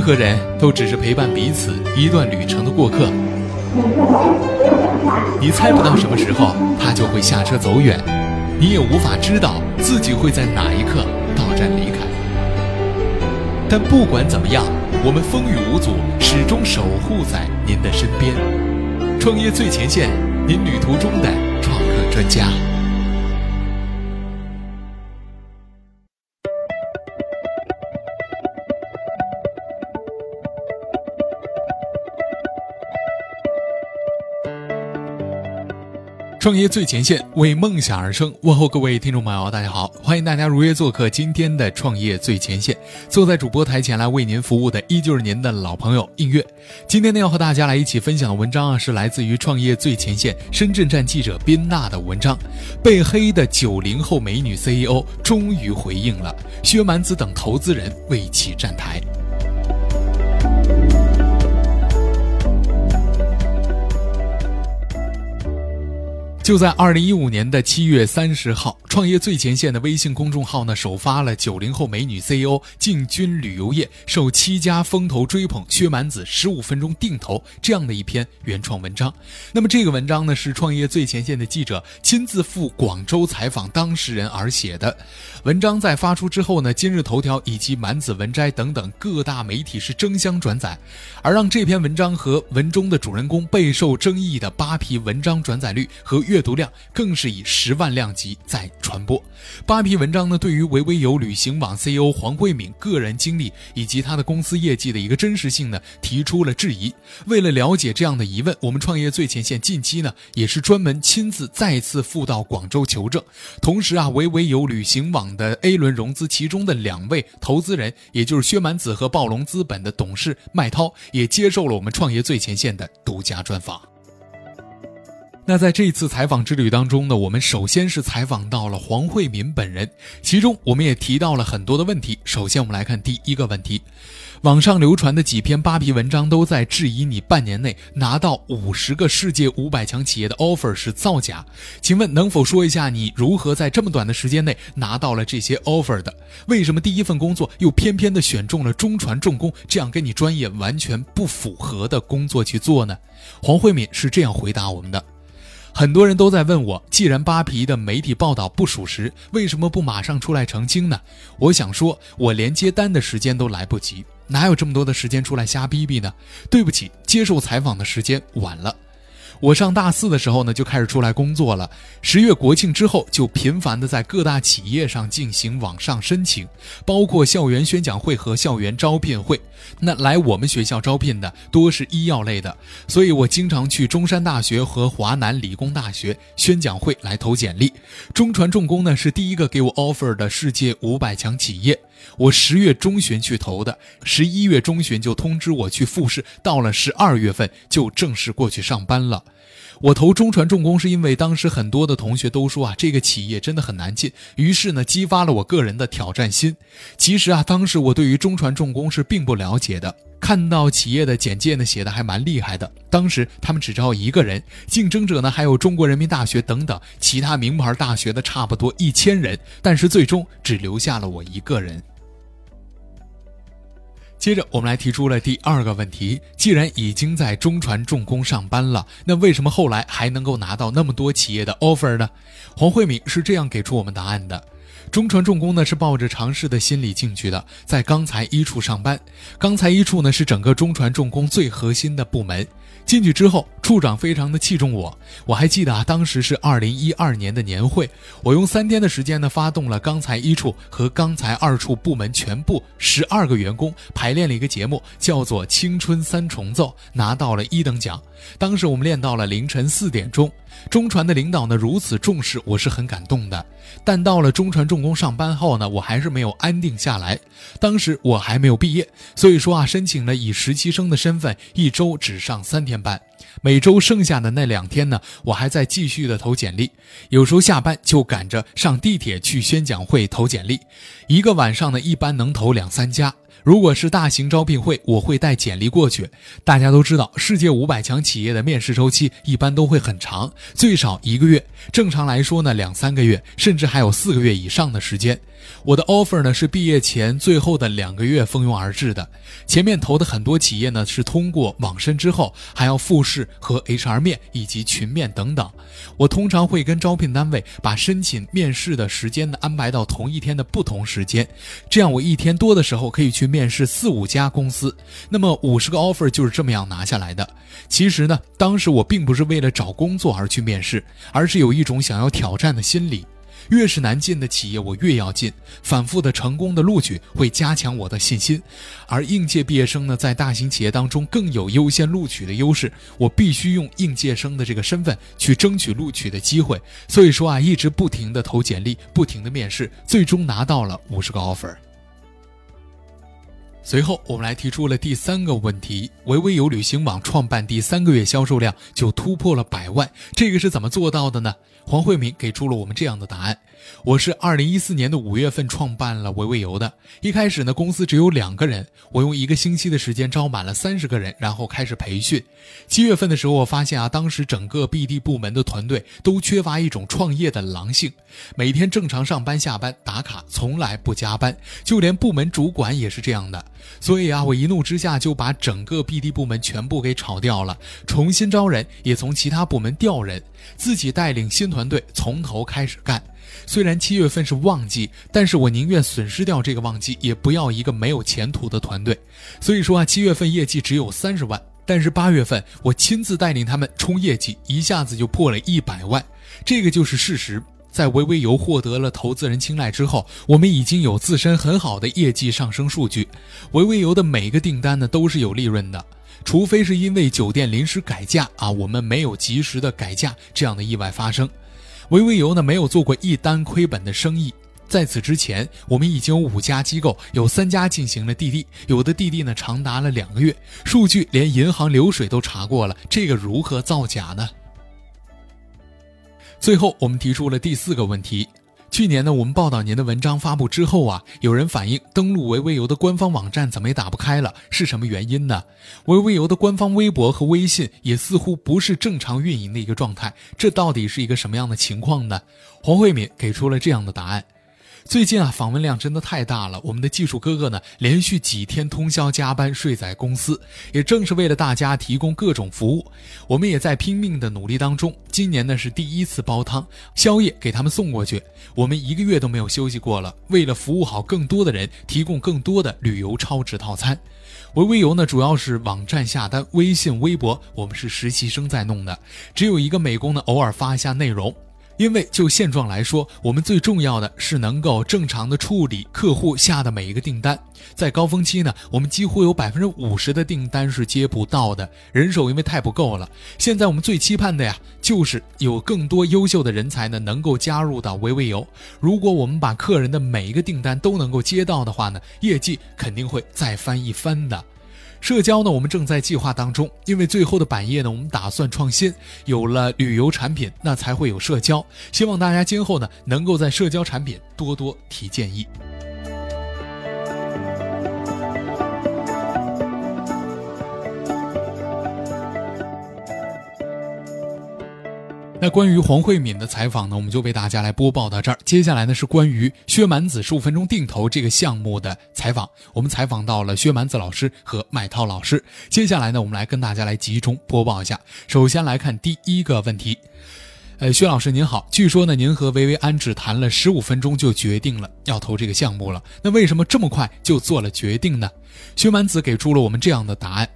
任何人都只是陪伴彼此一段旅程的过客。你猜不到什么时候他就会下车走远，你也无法知道自己会在哪一刻到站离开。但不管怎么样，我们风雨无阻，始终守护在您的身边。创业最前线，您旅途中的创客专家。创业最前线，为梦想而生。问候各位听众朋友，大家好，欢迎大家如约做客今天的创业最前线。坐在主播台前来为您服务的，依旧是您的老朋友映月。今天呢，要和大家来一起分享的文章啊，是来自于创业最前线深圳站记者宾娜的文章。被黑的九零后美女 CEO 终于回应了，薛蛮子等投资人为其站台。就在二零一五年的七月三十号，创业最前线的微信公众号呢首发了九零后美女 CEO 进军旅游业，受七家风投追捧，薛蛮子十五分钟定投这样的一篇原创文章。那么这个文章呢是创业最前线的记者亲自赴广州采访当事人而写的。文章在发出之后呢，今日头条以及蛮子文摘等等各大媒体是争相转载，而让这篇文章和文中的主人公备受争议的扒皮文章转载率和阅。读量更是以十万量级在传播。扒皮文章呢，对于维维游旅行网 CEO 黄慧敏个人经历以及他的公司业绩的一个真实性呢，提出了质疑。为了了解这样的疑问，我们创业最前线近期呢，也是专门亲自再次赴到广州求证。同时啊，维维游旅行网的 A 轮融资其中的两位投资人，也就是薛蛮子和暴龙资本的董事麦涛，也接受了我们创业最前线的独家专访。那在这次采访之旅当中呢，我们首先是采访到了黄慧敏本人，其中我们也提到了很多的问题。首先，我们来看第一个问题：网上流传的几篇扒皮文章都在质疑你半年内拿到五十个世界五百强企业的 offer 是造假。请问能否说一下你如何在这么短的时间内拿到了这些 offer 的？为什么第一份工作又偏偏的选中了中传重工这样跟你专业完全不符合的工作去做呢？黄慧敏是这样回答我们的。很多人都在问我，既然扒皮的媒体报道不属实，为什么不马上出来澄清呢？我想说，我连接单的时间都来不及，哪有这么多的时间出来瞎逼逼呢？对不起，接受采访的时间晚了。我上大四的时候呢，就开始出来工作了。十月国庆之后，就频繁的在各大企业上进行网上申请，包括校园宣讲会和校园招聘会。那来我们学校招聘的多是医药类的，所以我经常去中山大学和华南理工大学宣讲会来投简历。中传重工呢是第一个给我 offer 的世界五百强企业。我十月中旬去投的，十一月中旬就通知我去复试，到了十二月份就正式过去上班了。我投中传重工是因为当时很多的同学都说啊，这个企业真的很难进，于是呢，激发了我个人的挑战心。其实啊，当时我对于中传重工是并不了解的，看到企业的简介呢，写的还蛮厉害的。当时他们只招一个人，竞争者呢还有中国人民大学等等其他名牌大学的差不多一千人，但是最终只留下了我一个人。接着，我们来提出了第二个问题：既然已经在中船重工上班了，那为什么后来还能够拿到那么多企业的 offer 呢？黄慧敏是这样给出我们答案的。中船重工呢是抱着尝试的心理进去的，在钢材一处上班。钢材一处呢是整个中船重工最核心的部门。进去之后，处长非常的器重我。我还记得啊，当时是二零一二年的年会，我用三天的时间呢，发动了刚才一处和刚才二处部门全部十二个员工排练了一个节目，叫做《青春三重奏》，拿到了一等奖。当时我们练到了凌晨四点钟。中传的领导呢如此重视，我是很感动的。但到了中传重工上班后呢，我还是没有安定下来。当时我还没有毕业，所以说啊，申请了以实习生的身份，一周只上三天班。每周剩下的那两天呢，我还在继续的投简历，有时候下班就赶着上地铁去宣讲会投简历，一个晚上呢一般能投两三家。如果是大型招聘会，我会带简历过去。大家都知道，世界五百强企业的面试周期一般都会很长，最少一个月，正常来说呢两三个月，甚至还有四个月以上的时间。我的 offer 呢是毕业前最后的两个月蜂拥而至的。前面投的很多企业呢是通过网申之后还要复试和 HR 面以及群面等等。我通常会跟招聘单位把申请面试的时间呢安排到同一天的不同时间，这样我一天多的时候可以去面试四五家公司。那么五十个 offer 就是这么样拿下来的。其实呢，当时我并不是为了找工作而去面试，而是有一种想要挑战的心理。越是难进的企业，我越要进。反复的成功的录取会加强我的信心，而应届毕业生呢，在大型企业当中更有优先录取的优势。我必须用应届生的这个身份去争取录取的机会。所以说啊，一直不停的投简历，不停的面试，最终拿到了五十个 offer。随后，我们来提出了第三个问题：维维有旅行网创办第三个月销售量就突破了百万，这个是怎么做到的呢？黄慧敏给出了我们这样的答案：我是二零一四年的五月份创办了维维游的。一开始呢，公司只有两个人，我用一个星期的时间招满了三十个人，然后开始培训。七月份的时候，我发现啊，当时整个 BD 部门的团队都缺乏一种创业的狼性，每天正常上班下班打卡，从来不加班，就连部门主管也是这样的。所以啊，我一怒之下就把整个 BD 部门全部给炒掉了，重新招人，也从其他部门调人，自己带领新团队从头开始干。虽然七月份是旺季，但是我宁愿损失掉这个旺季，也不要一个没有前途的团队。所以说啊，七月份业绩只有三十万，但是八月份我亲自带领他们冲业绩，一下子就破了一百万，这个就是事实。在维维游获得了投资人青睐之后，我们已经有自身很好的业绩上升数据。维维游的每个订单呢都是有利润的，除非是因为酒店临时改价啊，我们没有及时的改价这样的意外发生。维维游呢没有做过一单亏本的生意。在此之前，我们已经有五家机构，有三家进行了滴滴，有的滴滴呢长达了两个月，数据连银行流水都查过了，这个如何造假呢？最后，我们提出了第四个问题。去年呢，我们报道您的文章发布之后啊，有人反映登录维维游的官方网站怎么也打不开了，是什么原因呢？维维游的官方微博和微信也似乎不是正常运营的一个状态，这到底是一个什么样的情况呢？黄慧敏给出了这样的答案。最近啊，访问量真的太大了。我们的技术哥哥呢，连续几天通宵加班，睡在公司，也正是为了大家提供各种服务。我们也在拼命的努力当中。今年呢是第一次煲汤，宵夜给他们送过去。我们一个月都没有休息过了，为了服务好更多的人，提供更多的旅游超值套餐。维维游呢，主要是网站下单，微信、微博我们是实习生在弄的，只有一个美工呢，偶尔发一下内容。因为就现状来说，我们最重要的是能够正常的处理客户下的每一个订单。在高峰期呢，我们几乎有百分之五十的订单是接不到的，人手因为太不够了。现在我们最期盼的呀，就是有更多优秀的人才呢，能够加入到微微游。如果我们把客人的每一个订单都能够接到的话呢，业绩肯定会再翻一番的。社交呢，我们正在计划当中，因为最后的版页呢，我们打算创新，有了旅游产品，那才会有社交。希望大家今后呢，能够在社交产品多多提建议。那关于黄慧敏的采访呢，我们就为大家来播报到这儿。接下来呢是关于薛蛮子十五分钟定投这个项目的采访，我们采访到了薛蛮子老师和麦涛老师。接下来呢，我们来跟大家来集中播报一下。首先来看第一个问题，呃，薛老师您好，据说呢您和薇薇安只谈了十五分钟就决定了要投这个项目了，那为什么这么快就做了决定呢？薛蛮子给出了我们这样的答案。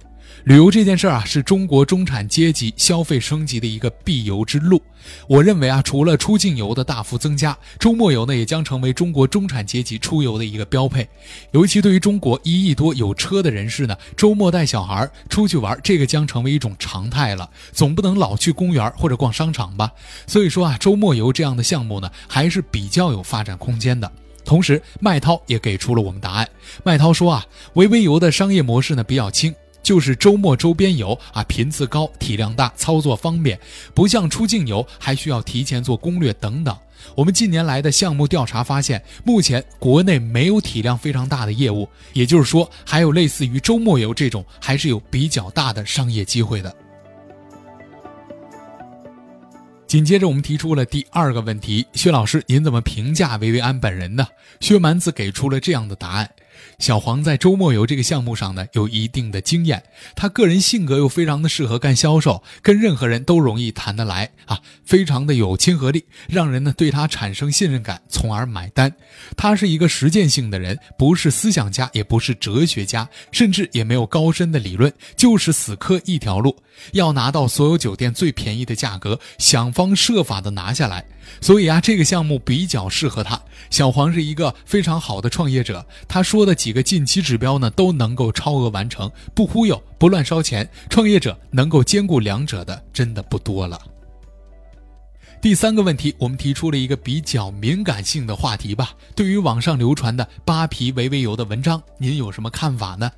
旅游这件事儿啊，是中国中产阶级消费升级的一个必由之路。我认为啊，除了出境游的大幅增加，周末游呢也将成为中国中产阶级出游的一个标配。尤其对于中国一亿多有车的人士呢，周末带小孩出去玩，这个将成为一种常态了。总不能老去公园或者逛商场吧？所以说啊，周末游这样的项目呢，还是比较有发展空间的。同时，麦涛也给出了我们答案。麦涛说啊，维维游的商业模式呢比较轻。就是周末周边游啊，频次高，体量大，操作方便，不像出境游还需要提前做攻略等等。我们近年来的项目调查发现，目前国内没有体量非常大的业务，也就是说，还有类似于周末游这种，还是有比较大的商业机会的。紧接着，我们提出了第二个问题：薛老师，您怎么评价薇薇安本人呢？薛蛮子给出了这样的答案。小黄在周末游这个项目上呢，有一定的经验。他个人性格又非常的适合干销售，跟任何人都容易谈得来啊，非常的有亲和力，让人呢对他产生信任感，从而买单。他是一个实践性的人，不是思想家，也不是哲学家，甚至也没有高深的理论，就是死磕一条路，要拿到所有酒店最便宜的价格，想方设法的拿下来。所以啊，这个项目比较适合他。小黄是一个非常好的创业者，他说的几个近期指标呢，都能够超额完成，不忽悠，不乱烧钱。创业者能够兼顾两者的，真的不多了。第三个问题，我们提出了一个比较敏感性的话题吧。对于网上流传的扒皮维维油的文章，您有什么看法呢？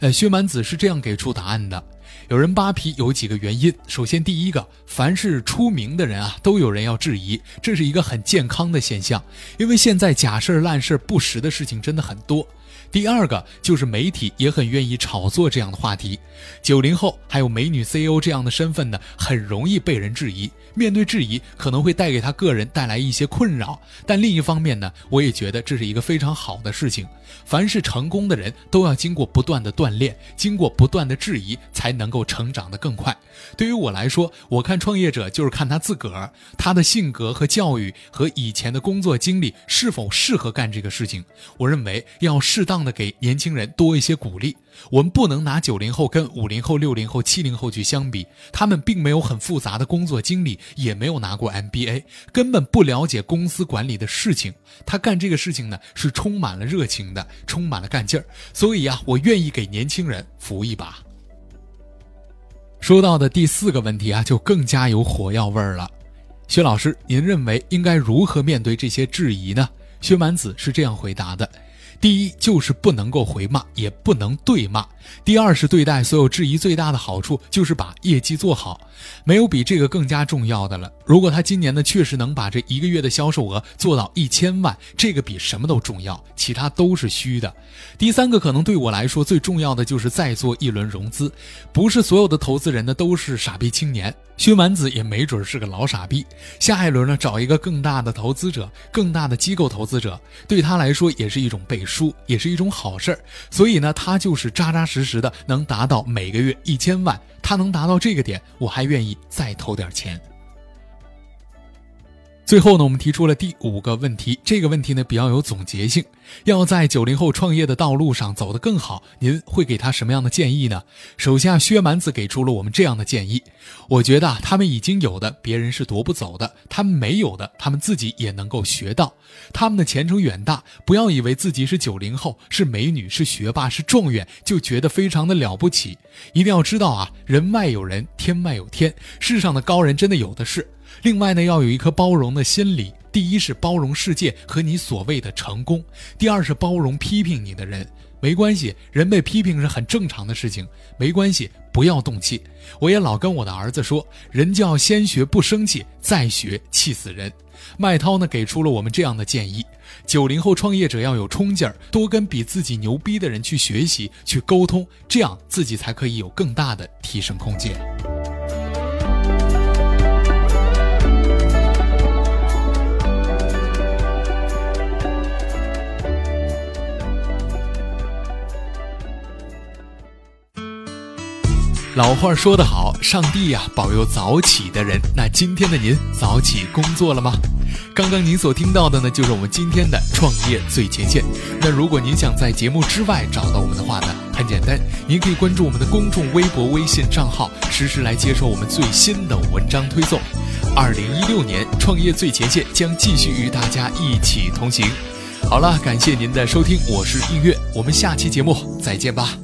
呃，薛蛮子是这样给出答案的。有人扒皮有几个原因，首先第一个，凡是出名的人啊，都有人要质疑，这是一个很健康的现象，因为现在假事儿、烂事儿、不实的事情真的很多。第二个就是媒体也很愿意炒作这样的话题，九零后还有美女 CEO 这样的身份呢，很容易被人质疑。面对质疑，可能会带给他个人带来一些困扰，但另一方面呢，我也觉得这是一个非常好的事情。凡是成功的人都要经过不断的锻炼，经过不断的质疑，才能够成长得更快。对于我来说，我看创业者就是看他自个儿，他的性格和教育和以前的工作经历是否适合干这个事情。我认为要适当的给年轻人多一些鼓励。我们不能拿九零后跟五零后、六零后、七零后去相比，他们并没有很复杂的工作经历，也没有拿过 MBA，根本不了解公司管理的事情。他干这个事情呢，是充满了热情的，充满了干劲儿。所以啊，我愿意给年轻人扶一把。说到的第四个问题啊，就更加有火药味儿了。薛老师，您认为应该如何面对这些质疑呢？薛蛮子是这样回答的。第一就是不能够回骂，也不能对骂。第二是对待所有质疑最大的好处就是把业绩做好，没有比这个更加重要的了。如果他今年呢确实能把这一个月的销售额做到一千万，这个比什么都重要，其他都是虚的。第三个可能对我来说最重要的就是再做一轮融资，不是所有的投资人呢都是傻逼青年。薛蛮子也没准是个老傻逼，下一轮呢找一个更大的投资者，更大的机构投资者，对他来说也是一种背书，也是一种好事儿。所以呢，他就是扎扎实实的能达到每个月一千万，他能达到这个点，我还愿意再投点钱。最后呢，我们提出了第五个问题。这个问题呢比较有总结性，要在九零后创业的道路上走得更好，您会给他什么样的建议呢？首先，薛蛮子给出了我们这样的建议。我觉得啊他们已经有的，别人是夺不走的；他们没有的，他们自己也能够学到。他们的前程远大，不要以为自己是九零后，是美女，是学霸，是状元，就觉得非常的了不起。一定要知道啊，人外有人，天外有天，世上的高人真的有的是。另外呢，要有一颗包容的心理。第一是包容世界和你所谓的成功；第二是包容批评你的人。没关系，人被批评是很正常的事情。没关系，不要动气。我也老跟我的儿子说，人就要先学不生气，再学气死人。麦涛呢，给出了我们这样的建议：九零后创业者要有冲劲儿，多跟比自己牛逼的人去学习、去沟通，这样自己才可以有更大的提升空间。老话说得好，上帝呀保佑早起的人。那今天的您早起工作了吗？刚刚您所听到的呢，就是我们今天的创业最前线。那如果您想在节目之外找到我们的话呢，很简单，您可以关注我们的公众微博、微信账号，实时来接收我们最新的文章推送。二零一六年，创业最前线将继续与大家一起同行。好了，感谢您的收听，我是映月，我们下期节目再见吧。